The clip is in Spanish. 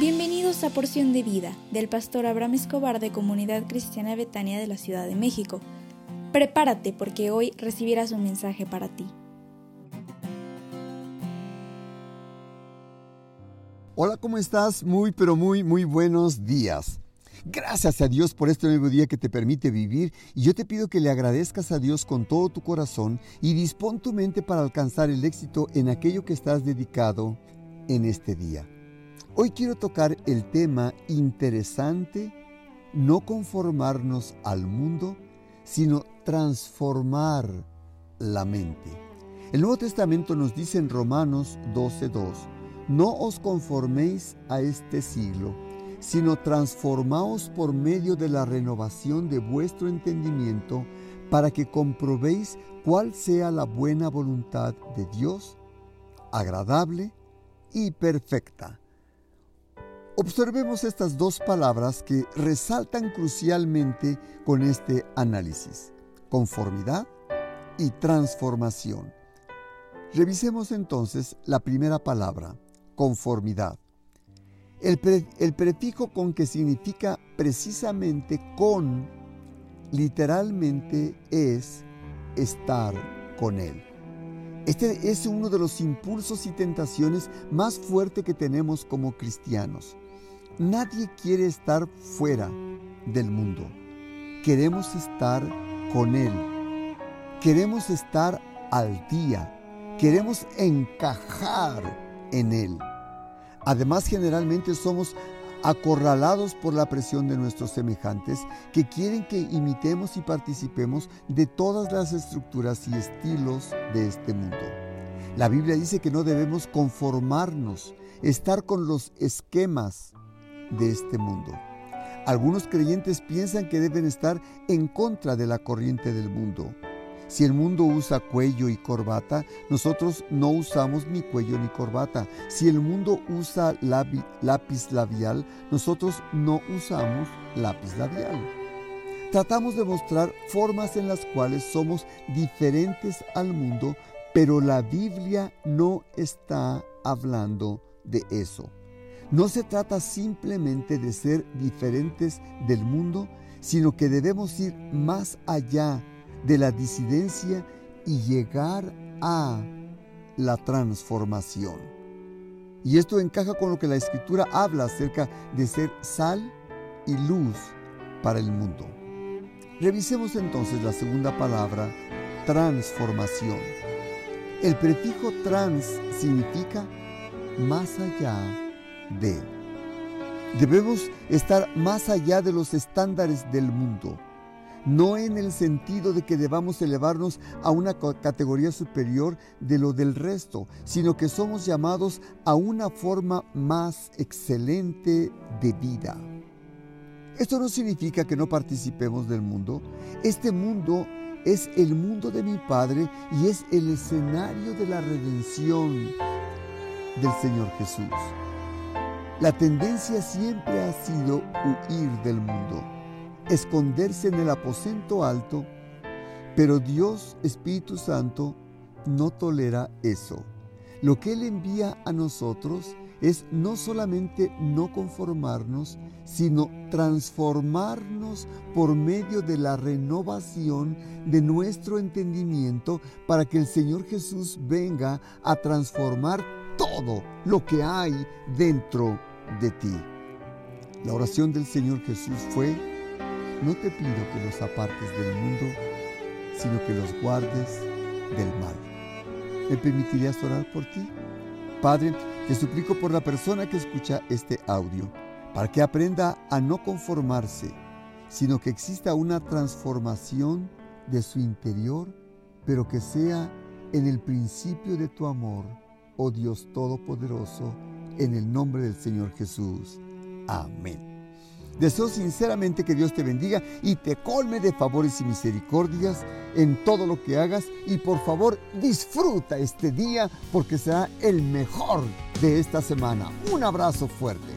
Bienvenidos a Porción de Vida del pastor Abraham Escobar de Comunidad Cristiana Betania de la Ciudad de México. Prepárate porque hoy recibirás un mensaje para ti. Hola, ¿cómo estás? Muy, pero muy, muy buenos días. Gracias a Dios por este nuevo día que te permite vivir y yo te pido que le agradezcas a Dios con todo tu corazón y dispón tu mente para alcanzar el éxito en aquello que estás dedicado en este día. Hoy quiero tocar el tema interesante, no conformarnos al mundo, sino transformar la mente. El Nuevo Testamento nos dice en Romanos 12.2, no os conforméis a este siglo, sino transformaos por medio de la renovación de vuestro entendimiento, para que comprobéis cuál sea la buena voluntad de Dios, agradable y perfecta. Observemos estas dos palabras que resaltan crucialmente con este análisis, conformidad y transformación. Revisemos entonces la primera palabra, conformidad. El, prefijo con que significa precisamente con, literalmente es estar con Él. Este es uno de los impulsos y tentaciones más fuertes que tenemos como cristianos. Nadie quiere estar fuera del mundo. Queremos estar con Él. Queremos estar al día. Queremos encajar en Él. Además, generalmente somos acorralados por la presión de nuestros semejantes que quieren que imitemos y participemos de todas las estructuras y estilos de este mundo. La Biblia dice que no debemos conformarnos, estar con los esquemas de este mundo. Algunos creyentes piensan que deben estar en contra de la corriente del mundo. Si el mundo usa cuello y corbata, nosotros no usamos ni cuello ni corbata. Si el mundo usa lápiz labial, nosotros no usamos lápiz labial. Tratamos de mostrar formas en las cuales somos diferentes al mundo, pero la Biblia no está hablando de eso. No se trata simplemente de ser diferentes del mundo, sino que debemos ir más allá de la disidencia y llegar a la transformación. Y esto encaja con lo que la escritura habla acerca de ser sal y luz para el mundo. Revisemos entonces la segunda palabra, transformación. El prefijo trans significa más allá de. Debemos estar más allá de los estándares del mundo, no en el sentido de que debamos elevarnos a una categoría superior de lo del resto, sino que somos llamados a una forma más excelente de vida. Esto no significa que no participemos del mundo. Este mundo es el mundo de mi Padre y es el escenario de la redención del Señor Jesús. La tendencia siempre ha sido huir del mundo, esconderse en el aposento alto, pero Dios Espíritu Santo no tolera eso. Lo que Él envía a nosotros es no solamente no conformarnos, sino transformarnos por medio de la renovación de nuestro entendimiento para que el Señor Jesús venga a transformar todo lo que hay dentro de ti. La oración del Señor Jesús fue, no te pido que los apartes del mundo, sino que los guardes del mal. ¿Me permitirías orar por ti? Padre, te suplico por la persona que escucha este audio, para que aprenda a no conformarse, sino que exista una transformación de su interior, pero que sea en el principio de tu amor, oh Dios Todopoderoso, en el nombre del Señor Jesús. Amén. Deseo sinceramente que Dios te bendiga y te colme de favores y misericordias en todo lo que hagas y por favor disfruta este día porque será el mejor de esta semana. Un abrazo fuerte.